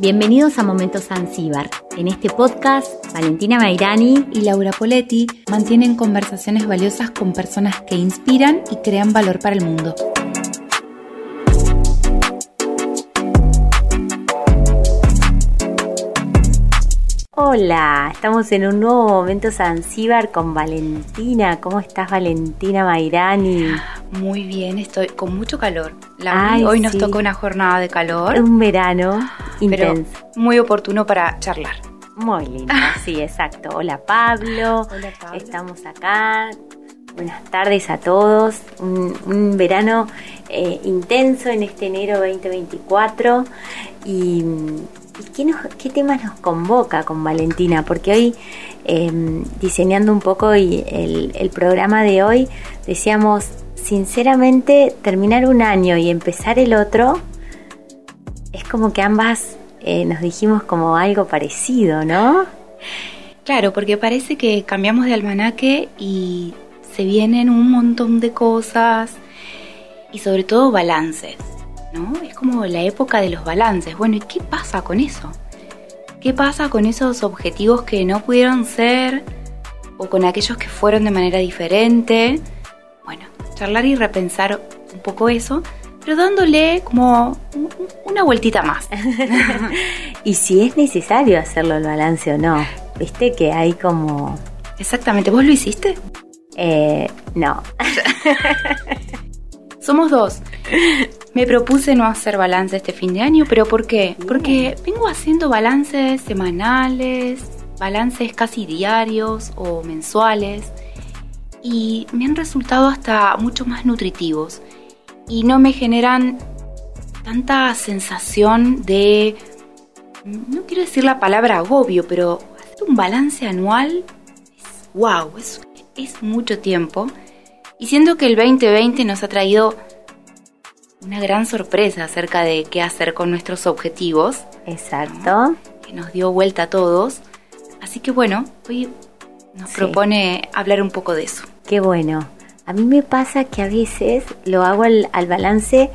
Bienvenidos a Momentos Zanzíbar. En este podcast, Valentina Mairani y Laura Poletti mantienen conversaciones valiosas con personas que inspiran y crean valor para el mundo. Hola, estamos en un nuevo Momento Zanzíbar con Valentina. ¿Cómo estás, Valentina Mairani? Muy bien, estoy con mucho calor. hoy nos toca una jornada de calor. Un verano intenso. muy oportuno para charlar. Muy lindo, sí, exacto. Hola Pablo. Hola Pablo. Estamos acá. Buenas tardes a todos. Un, verano eh, intenso en este enero 2024. Y, qué, qué temas nos convoca con Valentina? Porque hoy, em, diseñando un poco y el, el programa de hoy, decíamos sinceramente terminar un año y empezar el otro es como que ambas eh, nos dijimos como algo parecido, ¿no? Claro, porque parece que cambiamos de almanaque y se vienen un montón de cosas y sobre todo balances, ¿no? Es como la época de los balances. Bueno, ¿y qué pasa con eso? ¿Qué pasa con esos objetivos que no pudieron ser o con aquellos que fueron de manera diferente? charlar y repensar un poco eso, pero dándole como una vueltita más. y si es necesario hacerlo el balance o no, viste que hay como... Exactamente, ¿vos lo hiciste? Eh, no. Somos dos. Me propuse no hacer balance este fin de año, pero ¿por qué? Porque vengo haciendo balances semanales, balances casi diarios o mensuales y me han resultado hasta mucho más nutritivos y no me generan tanta sensación de, no quiero decir la palabra agobio, pero hacer un balance anual es wow, es, es mucho tiempo. Y siento que el 2020 nos ha traído una gran sorpresa acerca de qué hacer con nuestros objetivos. Exacto. Que nos dio vuelta a todos. Así que bueno, hoy nos propone hablar un poco de eso. Qué bueno. A mí me pasa que a veces lo hago al, balance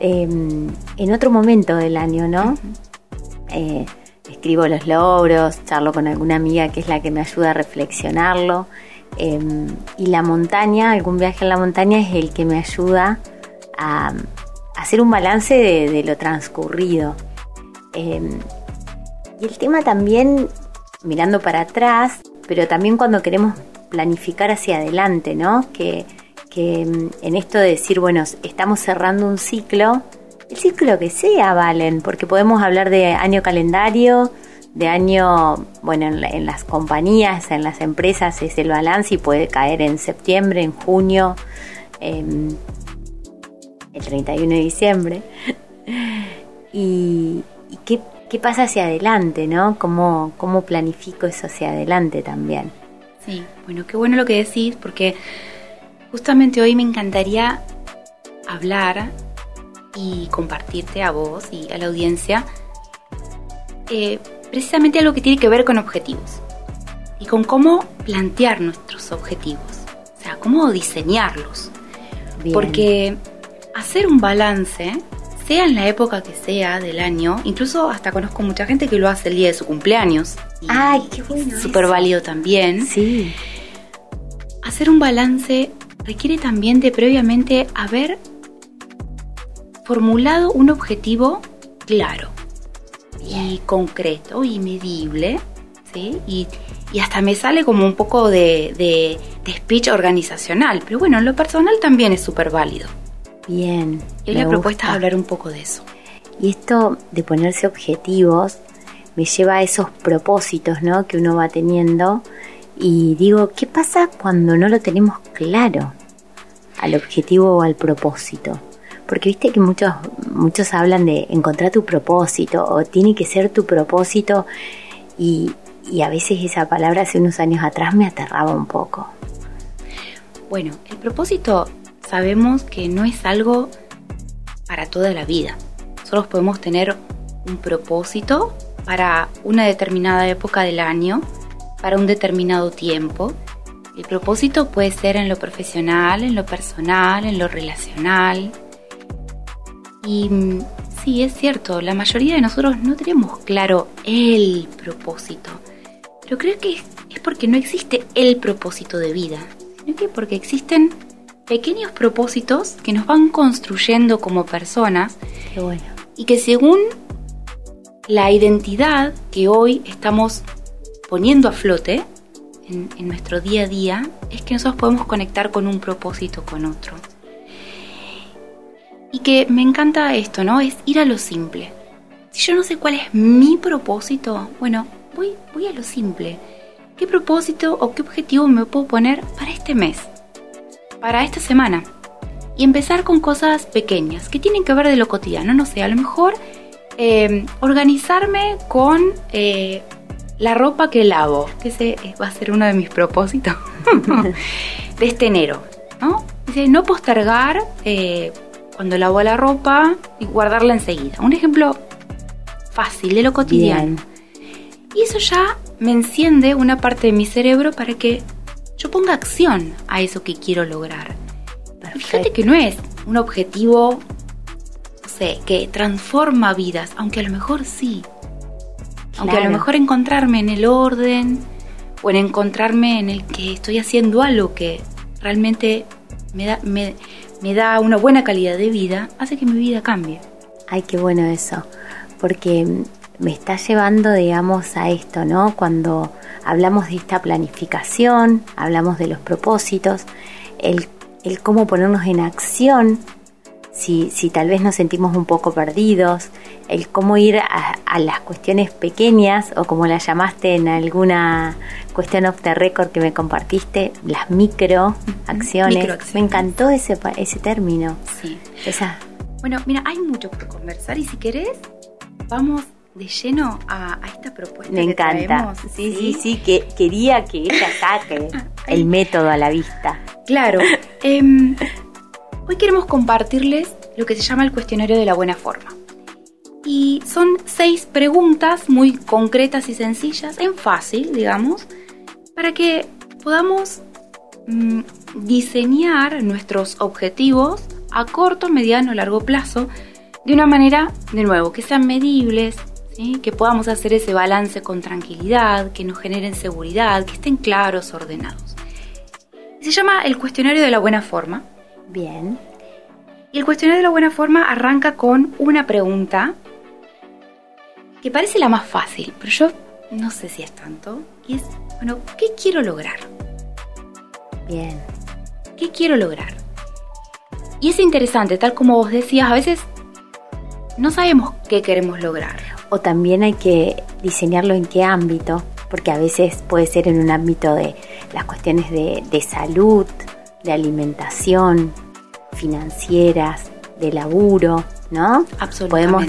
em, en otro momento del año, ¿no? Eh, escribo los logros, charlo con alguna amiga que es la que me ayuda a reflexionarlo. Em, y la montaña, algún viaje en la montaña es el que me ayuda a, hacer un balance de, lo transcurrido. Em, y el tema también, mirando para atrás, pero también cuando queremos planificar hacia adelante, ¿no? Que, mm, en esto de decir, bueno, estamos cerrando un ciclo, el ciclo que sea, Valen, porque podemos hablar de año calendario, de año, bueno, en, las compañías, en las empresas es el balance y puede caer en septiembre, en junio, el 31 de diciembre. y, qué, qué, pasa hacia adelante, ¿no? ¿Cómo, ¿Cómo planifico eso hacia adelante también? Sí, bueno, qué bueno lo que decís, porque justamente hoy me encantaría hablar y compartirte a vos y a la audiencia eh, precisamente algo que tiene que ver con objetivos y con cómo plantear nuestros objetivos, o sea, cómo diseñarlos. Porque hacer un balance sea en la época que sea del año, incluso hasta conozco mucha gente que lo hace el día de su cumpleaños. Ay, qué bueno. Súper válido también. Sí. Hacer un balance requiere también de previamente haber formulado un objetivo claro y concreto y medible, ¿sí? Y, hasta me sale como un poco de, de, de speech organizacional, pero bueno, en lo personal también es súper válido. Bien. Y la propuesta es hablar un poco de eso. Y esto de ponerse objetivos me lleva a esos propósitos, ¿no? Que uno va teniendo. Y digo, ¿qué pasa cuando no lo tenemos claro al objetivo o al propósito? Porque viste que muchos, muchos hablan de encontrar tu propósito o tiene que ser tu propósito y, y a veces esa palabra hace unos años atrás me aterraba un poco. Bueno, el propósito sabemos que no es algo para toda la vida. Solo podemos tener un propósito para una determinada época del año, para un determinado tiempo. El propósito puede ser en lo profesional, en lo personal, en lo relacional. Y mm, sí, es cierto, la mayoría de nosotros no tenemos claro el propósito. Pero creo que es porque no existe el propósito de vida, sino que porque existen pequeños propósitos que nos van construyendo como personas. Qué bueno. Y que según la identidad que hoy estamos poniendo a flote en, en nuestro día a día, es que nosotros podemos conectar con un propósito con otro. Y que me encanta esto, ¿no? Es ir a lo simple. Si yo no sé cuál es mi propósito, bueno, voy, voy a lo simple. ¿Qué propósito o qué objetivo me puedo poner para este mes? Para esta semana. Y empezar con cosas pequeñas que tienen que ver de lo cotidiano. No sé, a lo mejor eh, organizarme con eh, la ropa que lavo, que ese va a ser uno de mis propósitos de este enero. ¿no? No postergar eh, cuando lavo la ropa y guardarla enseguida. Un ejemplo fácil de lo cotidiano. Y eso ya me enciende una parte de mi cerebro para que yo ponga acción a eso que quiero lograr. Fíjate que no es un objetivo, no sé, que transforma vidas, aunque a lo mejor sí. Aunque a lo mejor encontrarme en el orden o en encontrarme en el que estoy haciendo algo que realmente me da, me, me da una buena calidad de vida, hace que mi vida cambie. Ay, qué bueno eso, porque me está llevando, digamos, a esto, ¿no? Cuando hablamos de esta planificación, hablamos de los propósitos, el, el cómo ponernos en acción si, si, tal vez nos sentimos un poco perdidos, el cómo ir a, a, las cuestiones pequeñas o como la llamaste en alguna cuestión off the record que me compartiste, las micro acciones. Me encantó ese, ese término. Sí. Esa. Bueno, mira, hay mucho por conversar y si querés, vamos de lleno a, a esta propuesta. Me que encanta. traemos, sí, sí, sí, que quería que ella saque el método a la vista. Claro. eh, Hoy queremos compartirles lo que se llama el cuestionario de la buena forma. Y son seis preguntas muy concretas y sencillas, en fácil, digamos, para que podamos mmm, diseñar nuestros objetivos a corto, mediano o largo plazo de una manera, de nuevo, que sean medibles, que podamos hacer ese balance con tranquilidad, que nos generen seguridad, que estén claros, ordenados. Se llama el cuestionario de la buena forma Bien. Y el cuestionario de la buena forma arranca con una pregunta que parece la más fácil, pero yo no sé si es tanto. Y es, bueno, ¿qué quiero lograr? Bien. ¿Qué quiero lograr? Y es interesante, tal como vos decías, a veces no sabemos qué queremos lograr. O también hay que diseñarlo en qué ámbito, porque a veces puede ser en un ámbito de las cuestiones de, de salud, de alimentación, financieras, de laburo, ¿no? Podemos,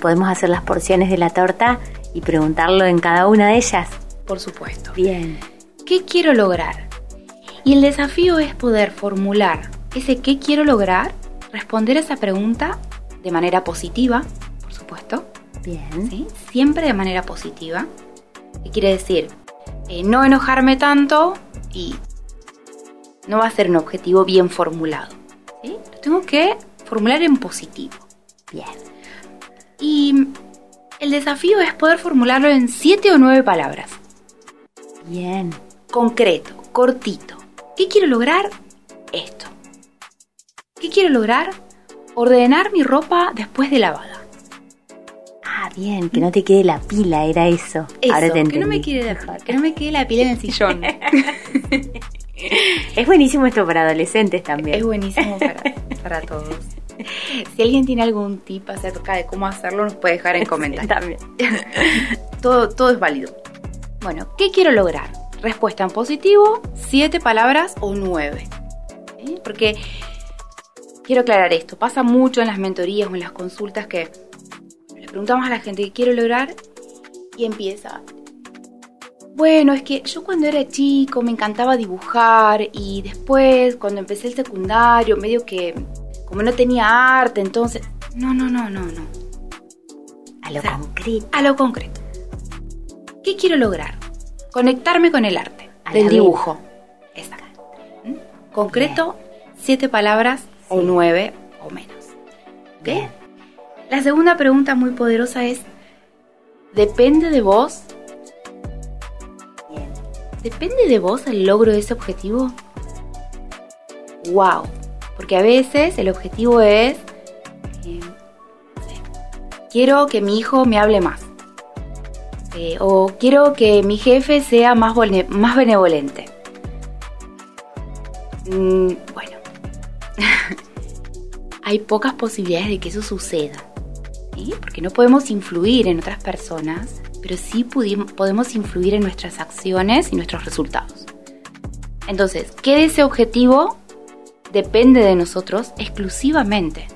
podemos hacer las porciones de la torta y preguntarlo en cada una de ellas. Por supuesto. Bien. ¿Qué quiero lograr? Y el desafío es poder formular ese qué quiero lograr, responder a esa pregunta de manera positiva, por supuesto. Bien. ¿sí? Siempre de manera positiva. ¿Qué quiere decir? Eh, no enojarme tanto y no va a ser un objetivo bien formulado. ¿sí? Lo tengo que formular en positivo. Bien. Y el desafío es poder formularlo en siete o nueve palabras. Bien. Concreto, cortito. ¿Qué quiero lograr? Esto. ¿Qué quiero lograr? Ordenar mi ropa después de lavada. Ah, bien, que no te quede la pila, era eso. Eso, Ahora te que entendí. no me quede la, que no me quede la pila en el sillón. Es buenísimo esto para adolescentes también. Es buenísimo para, para todos. Si alguien tiene algún tip acerca de cómo hacerlo, nos puede dejar en comentarios. También. todo, todo es válido. Bueno, ¿qué quiero lograr? Respuesta en positivo, siete palabras o nueve. ¿Sí? Porque quiero aclarar esto. Pasa mucho en las mentorías o en las consultas que le preguntamos a la gente qué quiero lograr y empieza. Bueno, es que yo cuando era chico me encantaba dibujar y después cuando empecé el secundario medio que como no tenía arte, entonces... No, no, no, no, no. A lo O sea, concreto. A lo concreto. ¿Qué quiero lograr? Conectarme con el arte, A del dibujo. Exacto. ¿Mm? Concreto, siete palabras o nueve o menos. Bien. La segunda pregunta muy poderosa es, ¿depende de vos? ¿Depende de vos el logro de ese objetivo? ¡Wow! Porque a veces el objetivo es, eh, quiero que mi hijo me hable más. Eh, o quiero que mi jefe sea más, más benevolente. Mm, bueno, hay pocas posibilidades de que eso suceda. Porque no podemos influir en otras personas, pero sí podemos influir en nuestras acciones y nuestros resultados. Entonces, ¿qué de ese objetivo depende de nosotros exclusivamente?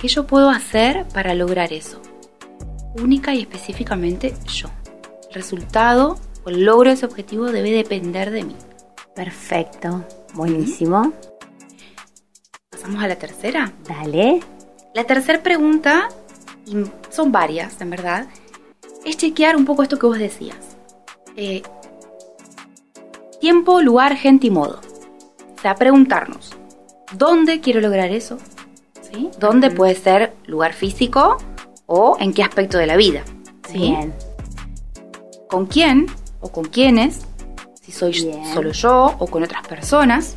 ¿Qué yo puedo hacer para lograr eso? Única y específicamente yo. El resultado o el logro de ese objetivo debe depender de mí. Perfecto. Buenísimo. Pasamos a la tercera. Dale. La tercera pregunta, y son varias en verdad, es chequear un poco esto que vos decías. Eh, tiempo, lugar, gente y modo. O sea, preguntarnos, ¿dónde quiero lograr eso? ¿Sí? ¿Dónde puede ser lugar físico o en qué aspecto de la vida? ¿Sí? Bien. ¿Con quién o con quiénes? Si soy Bien. solo yo o con otras personas.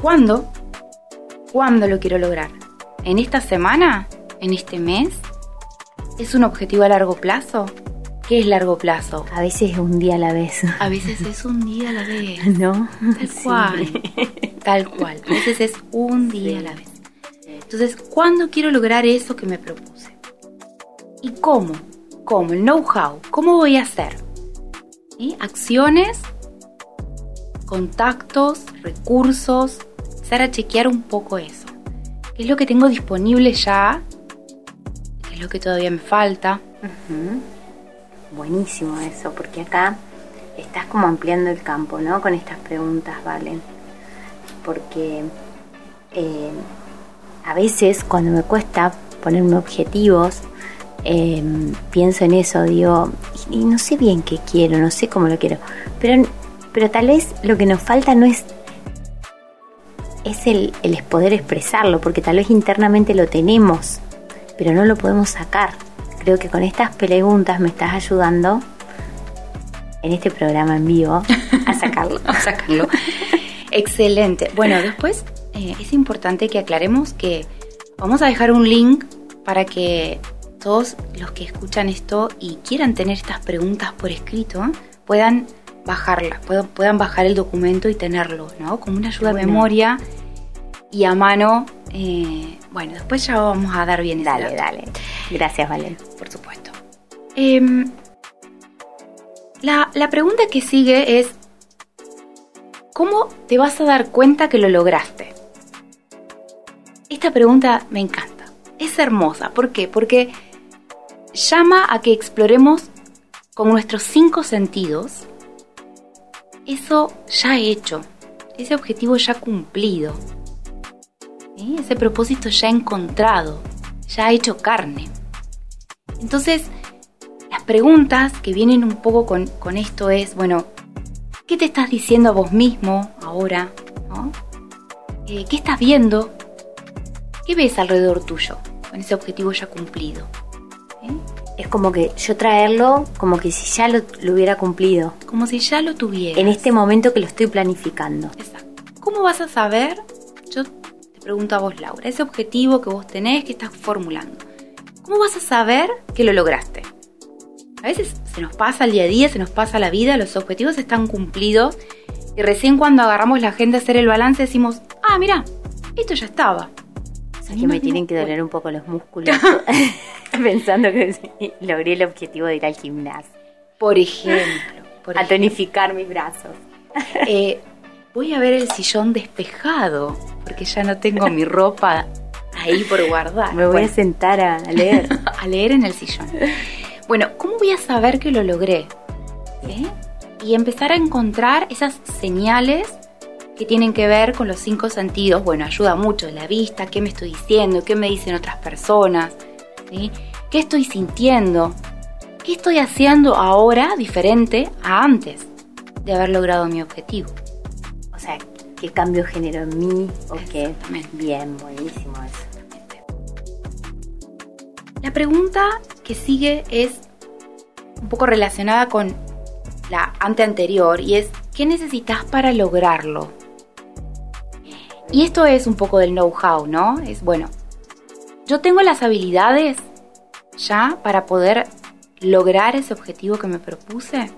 ¿Cuándo? ¿Cuándo lo quiero lograr? ¿En esta semana? ¿En este mes? ¿Es un objetivo a largo plazo? ¿Qué es largo plazo? A veces es un día a la vez. A veces es un día a la vez. ¿No? Tal Sí. cual. Tal cual. A veces es un día a la vez. Entonces, ¿cuándo quiero lograr eso que me propuse? ¿Y cómo? ¿Cómo? El know-how. ¿Cómo voy a hacer? ¿Sí? Acciones, contactos, recursos. Empezar a chequear un poco eso. ¿Qué es lo que tengo disponible ya? ¿Qué es lo que todavía me falta? Buenísimo eso, porque acá estás como ampliando el campo, ¿no? Con estas preguntas, ¿vale? Porque eh, a veces cuando me cuesta ponerme objetivos, eh, pienso en eso, digo, y, y no sé bien qué quiero, no sé cómo lo quiero, pero, pero tal vez lo que nos falta no es es el, el poder expresarlo, porque tal vez internamente lo tenemos, pero no lo podemos sacar. Creo que con estas preguntas me estás ayudando en este programa en vivo a sacarlo. a sacarlo. Excelente. Bueno, después eh, es importante que aclaremos que vamos a dejar un link para que todos los que escuchan esto y quieran tener estas preguntas por escrito puedan bajarlas, puedan, puedan bajar el documento y tenerlo, ¿no? Como una ayuda de memoria y a mano. eh, bueno, después ya vamos a dar bien Dale, dale. Gracias, Valen. por supuesto. Em, la, la pregunta que sigue es, ¿cómo te vas a dar cuenta que lo lograste? Esta pregunta me encanta. Es hermosa. ¿Por qué? Porque llama a que exploremos con nuestros cinco sentidos eso ya hecho, ese objetivo ya cumplido, ¿sí? ese propósito ya encontrado, ya hecho carne. Entonces, las preguntas que vienen un poco con, con esto es, bueno, ¿qué te estás diciendo a vos mismo ahora? ¿no? Eh, ¿Qué estás viendo? ¿Qué ves alrededor tuyo con ese objetivo ya cumplido? ¿Sí? Es como que yo traerlo como que si ya lo, lo hubiera cumplido. Como si ya lo tuvieras. En este momento que lo estoy planificando. Exacto. ¿Cómo vas a saber? Yo pregunto a vos, Laura, ese objetivo que vos tenés, que estás formulando. ¿Cómo vas a saber que lo lograste? A veces se nos pasa el día a día, se nos pasa la vida, los objetivos están cumplidos y recién cuando agarramos la agenda a hacer el balance decimos, ah, mira, esto ya estaba. O sea, que me tienen que doler un poco los músculos pensando que logré el objetivo de ir al gimnasio. Por ejemplo, por A ejemplo, tonificar mis brazos. eh, voy a ver el sillón despejado porque ya no tengo mi ropa ahí por guardar. Me voy Bueno, a sentar a leer. a leer en el sillón. Bueno, ¿cómo voy a saber que lo logré? ¿Sí? Y empezar a encontrar esas señales que tienen que ver con los cinco sentidos. Bueno, ayuda mucho la vista, qué me estoy diciendo, qué me dicen otras personas, ¿sí? qué estoy sintiendo, qué estoy haciendo ahora diferente a antes de haber logrado mi objetivo. O sea, qué cambio generó en mí. o qué. Bien, buenísimo eso. La pregunta que sigue es un poco relacionada con la ante anterior y es ¿qué necesitas para lograrlo? Y esto es un poco del know-how, ¿no? Es bueno, yo tengo las habilidades ya para poder lograr ese objetivo que me propuse.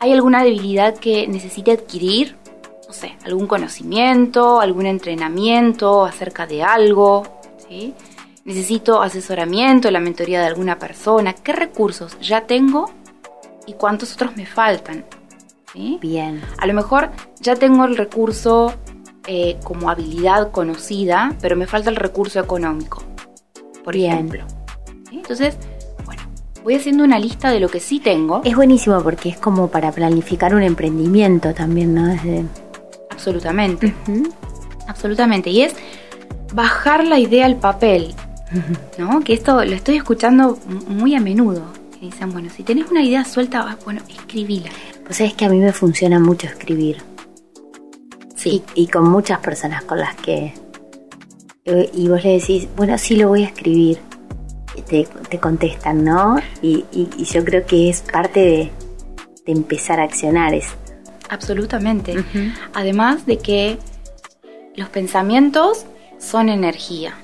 ¿Hay alguna debilidad que necesite adquirir? No sé, algún conocimiento, algún entrenamiento acerca de algo, ¿sí? Necesito asesoramiento, la mentoría de alguna persona. ¿Qué recursos ya tengo y cuántos otros me faltan? Bien. A lo mejor ya tengo el recurso eh, como habilidad conocida, pero me falta el recurso económico, por ejemplo. Entonces, voy haciendo una lista de lo que sí tengo. Es buenísimo porque es como para planificar un emprendimiento también, ¿no? Absolutamente. Absolutamente. Y es bajar la idea al papel. ¿No? Que esto lo estoy escuchando muy a menudo. Que dicen, bueno, si tenés una idea suelta, bueno, escribíla. Pues es que a mí me funciona mucho escribir. Sí. Y, con muchas personas con las que... Y vos le decís, bueno, sí lo voy a escribir. Te, contestan, ¿no? Y, yo creo que es parte de, empezar a accionar. Es... Absolutamente. Además de que los pensamientos son energía.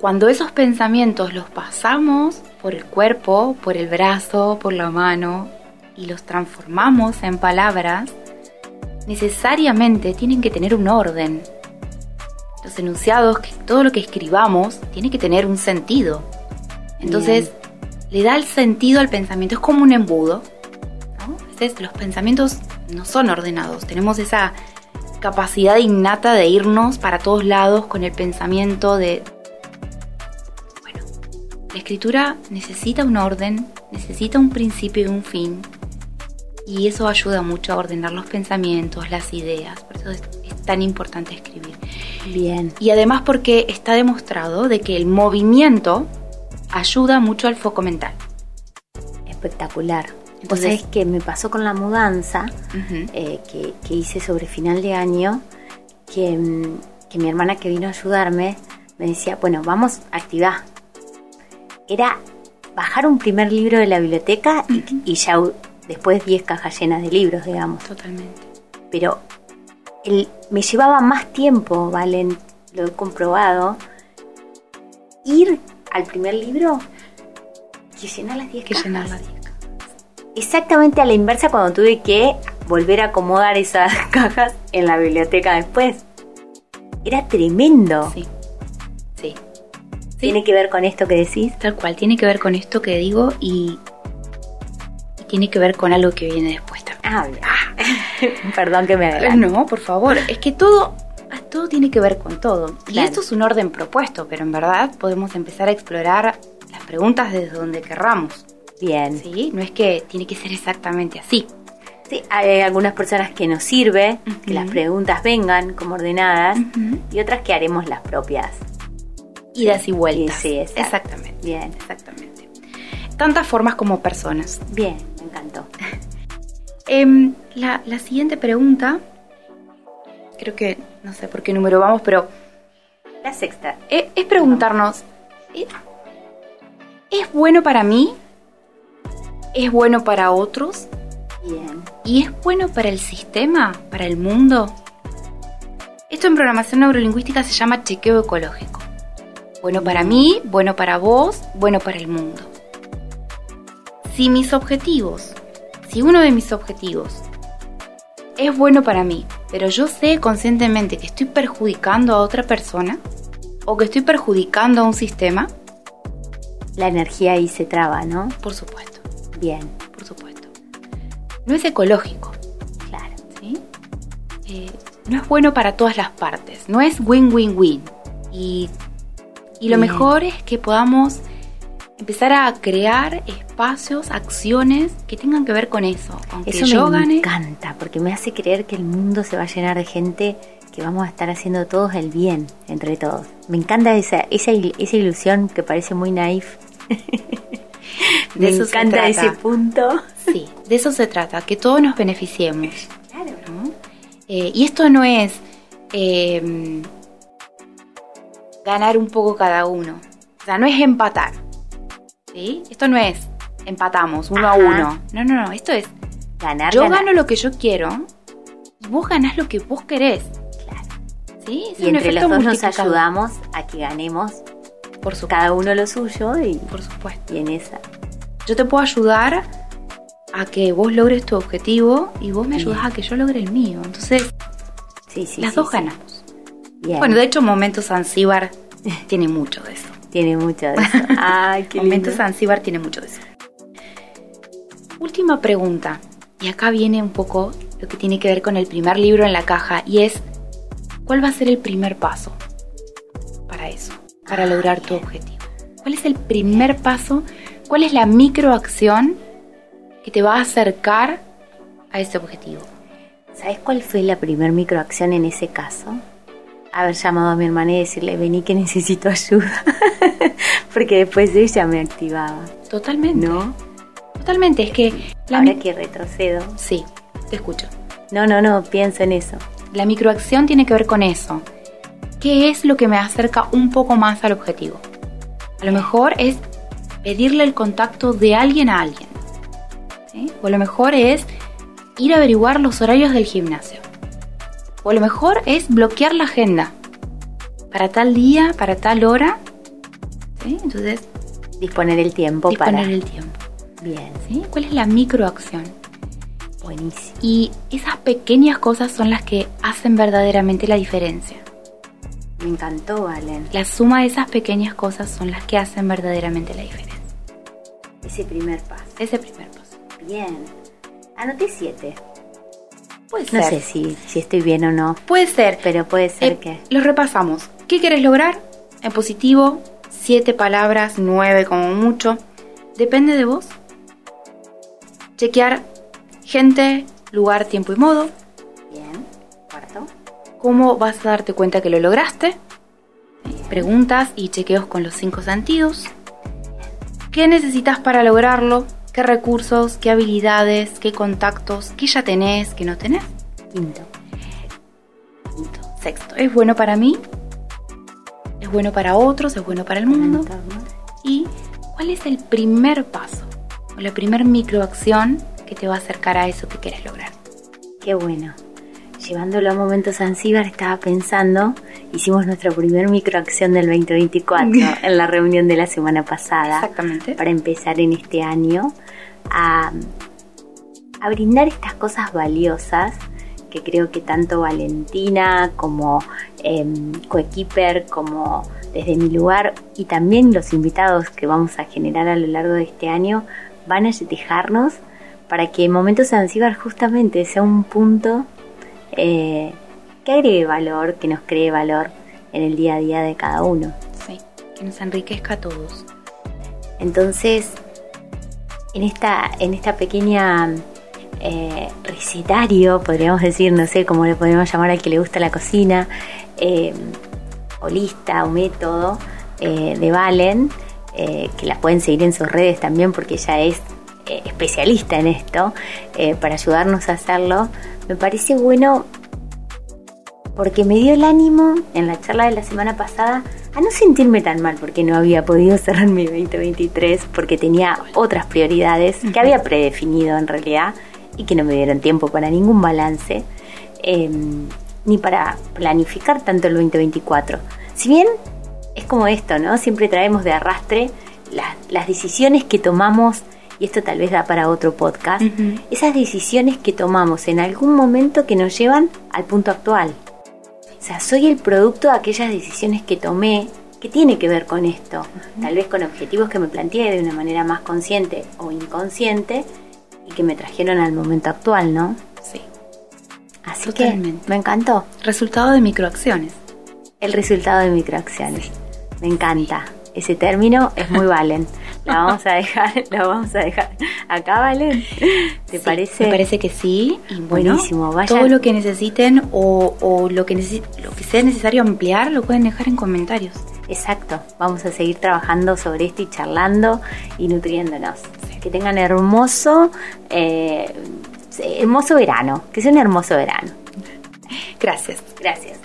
Cuando esos pensamientos los pasamos por el cuerpo, por el brazo, por la mano y los transformamos en palabras, necesariamente tienen que tener un orden. Los enunciados, que todo lo que escribamos, tiene que tener un sentido. Entonces, le da el sentido al pensamiento, es como un embudo. ¿no? los pensamientos no son ordenados, tenemos esa capacidad innata de irnos para todos lados con el pensamiento de... Bueno, la escritura necesita un orden, necesita un principio y un fin, y eso ayuda mucho a ordenar los pensamientos, las ideas, por eso es, tan importante escribir. Bien. Y además porque está demostrado de que el movimiento ayuda mucho al foco mental. Espectacular. Entonces, que me pasó con la mudanza eh, que, hice sobre final de año, que, mm, mi hermana que vino a ayudarme me decía, bueno, vamos a activar. Era bajar un primer libro de la biblioteca y, y ya después 10 cajas llenas de libros, digamos. Totalmente. Pero el, me llevaba más tiempo, Valen, lo he comprobado, ir al primer libro que llenar las 10 Que llenar las 10 Exactamente a la inversa cuando tuve que volver a acomodar esas cajas en la biblioteca después. Era tremendo. Sí. Sí. ¿Tiene que ver con esto que decís? Tal cual, tiene que ver con esto que digo y tiene que ver con algo que viene después también. Ah, Perdón que me adelante. No, por favor. Es que todo, todo tiene que ver con todo. Y esto es un orden propuesto, pero en verdad podemos empezar a explorar las preguntas desde donde querramos. Bien. ¿Sí? No es que tiene que ser exactamente así. Sí, hay algunas personas que nos sirve que las preguntas vengan como ordenadas y otras que haremos las propias. Idas y vueltas. Sí, exactamente. Bien. Exactamente. Tantas formas como personas. Bien encantó. Em, la, siguiente pregunta, creo que no sé por qué número vamos, pero... La sexta. Es, preguntarnos, ¿es, bueno para mí? ¿Es bueno para otros? Bien. ¿Y es bueno para el sistema? ¿Para el mundo? Esto en programación neurolingüística se llama chequeo ecológico. Bueno para mí, bueno para vos, bueno para el mundo. Si mis objetivos, si uno de mis objetivos es bueno para mí, pero yo sé conscientemente que estoy perjudicando a otra persona o que estoy perjudicando a un sistema, la energía ahí se traba, ¿no? Por supuesto. Bien. Por supuesto. No es ecológico. Claro. ¿Sí? Eh, no es bueno para todas las partes. No es win-win-win. Y, y lo mejor es que podamos empezar a crear espacios, acciones que tengan que ver con eso. Aunque eso me encanta, porque me hace creer que el mundo se va a llenar de gente que vamos a estar haciendo todos el bien entre todos. Me encanta esa, esa, esa ilusión que parece muy naif. me encanta ese punto. Sí, de eso se trata, que todos nos beneficiemos. Claro. Eh, y esto no es... Eh, ganar un poco cada uno. O sea, no es empatar. ¿Sí? Esto no es empatamos uno a uno. No, no, no. Esto es Ganar, yo ganar. gano lo que yo quiero y vos ganás lo que vos querés. Claro. ¿Sí? Es Y entre los dos nos ayudamos a que ganemos Por supuesto. cada uno lo suyo y, Por supuesto. y en esa. Yo te puedo ayudar a que vos logres tu objetivo y vos me Bien. ayudás a que yo logre el mío. Entonces, Sí, sí. las sí, dos ganamos. Bien. Bueno, de hecho, Momentos Zanzíbar tiene mucho de eso. Tiene mucho de eso. Ay, qué lindo. Momentos Zanzíbar tiene mucho de eso. Última pregunta. Y acá viene un poco lo que tiene que ver con el primer libro en la caja y es, ¿cuál va a ser el primer paso para eso, para Ah, lograr tu objetivo? ¿Cuál es el primer paso? ¿Cuál es la microacción que te va a acercar a ese objetivo? ¿Sabes cuál fue la primer microacción en ese caso? Haber llamado a mi hermana y decirle, vení que necesito ayuda. Porque después ella me activaba. Totalmente. ¿No? Totalmente, es que... La Ahora que retrocedo. Sí, te escucho. No, no, no, pienso en eso. La microacción tiene que ver con eso. ¿Qué es lo que me acerca un poco más al objetivo? A lo mejor es pedirle el contacto de alguien a alguien. ¿sí? O a lo mejor es ir a averiguar los horarios del gimnasio. O lo mejor es bloquear la agenda para tal día, para tal hora. ¿sí? Entonces, Disponer el tiempo disponer para... el tiempo. Bien, ¿sí? ¿Cuál es la microacción? buenísimo. Y esas pequeñas cosas son las que hacen verdaderamente la diferencia. Me encantó, Valen. La suma de esas pequeñas cosas son las que hacen verdaderamente la diferencia. Ese primer paso. Ese primer paso. Bien. Anoté siete. Puede No ser. sé si, si estoy bien o no, Puede ser. pero puede ser Eh, que... Los repasamos. ¿Qué quieres lograr? En positivo, siete palabras, nueve como mucho. Depende de vos. Chequear gente, lugar, tiempo y modo. Bien. Cuarto. ¿Cómo vas a darte cuenta que lo lograste? Preguntas y chequeos con los cinco sentidos. ¿Qué necesitas para lograrlo? ¿Qué recursos? ¿Qué habilidades? ¿Qué contactos? ¿Qué ya tenés? ¿Qué no tenés? Quinto. Quinto. Sexto. ¿Es bueno para mí? ¿Es bueno para otros? ¿Es bueno para el mundo? ¿Y cuál es el primer paso? O la primer microacción que te va a acercar a eso que quieres lograr. Qué bueno. Llevándolo a momentos Zanzíbar, estaba pensando, hicimos nuestra primer microacción del 2024 en la reunión de la semana pasada. Exactamente. Para empezar en este año a, a brindar estas cosas valiosas que creo que tanto Valentina como em, Coequiper, como desde mi lugar y también los invitados que vamos a generar a lo largo de este año van a dejarnos para que Momentos Zanzíbar justamente sea un punto eh, que agregue valor, que nos cree valor en el día a día de cada uno. Sí. Que nos enriquezca a todos. Entonces, en esta, en esta pequeña eh, recetario, podríamos decir, no sé cómo le podemos llamar al que le gusta la cocina, eh, o lista o método eh, de Valen, eh, que la pueden seguir en sus redes también porque ella es especialista en esto, para ayudarnos a hacerlo, me parece bueno porque me dio el ánimo en la charla de la semana pasada a no sentirme tan mal porque no había podido cerrar mi 2023 porque tenía otras prioridades que había predefinido en realidad y que no me dieron tiempo para ningún balance eh, ni para planificar tanto el 2024. Si bien es como esto, ¿no? Siempre traemos de arrastre las, las decisiones que tomamos y esto tal vez da para otro podcast, esas decisiones que tomamos en algún momento que nos llevan al punto actual. O sea, soy el producto de aquellas decisiones que tomé que tiene que ver con esto. Tal vez con objetivos que me planteé de una manera más consciente o inconsciente y que me trajeron al momento actual, ¿no? Sí. Así Totalmente. que me encantó Resultado de microacciones. el resultado de microacciones. Me encanta. Ese término es muy Valen. La vamos a dejar, la vamos a dejar acá, Valen. ¿Te Sí, parece? Me parece que sí. Y bueno, Buenísimo, vayan. todo lo que necesiten o, o lo, que necesi- lo que sea necesario ampliar lo pueden dejar en comentarios. Exacto, vamos a seguir trabajando sobre esto y charlando y nutriéndonos. Que tengan hermoso, eh, hermoso verano, que sea un hermoso verano. Gracias. Gracias.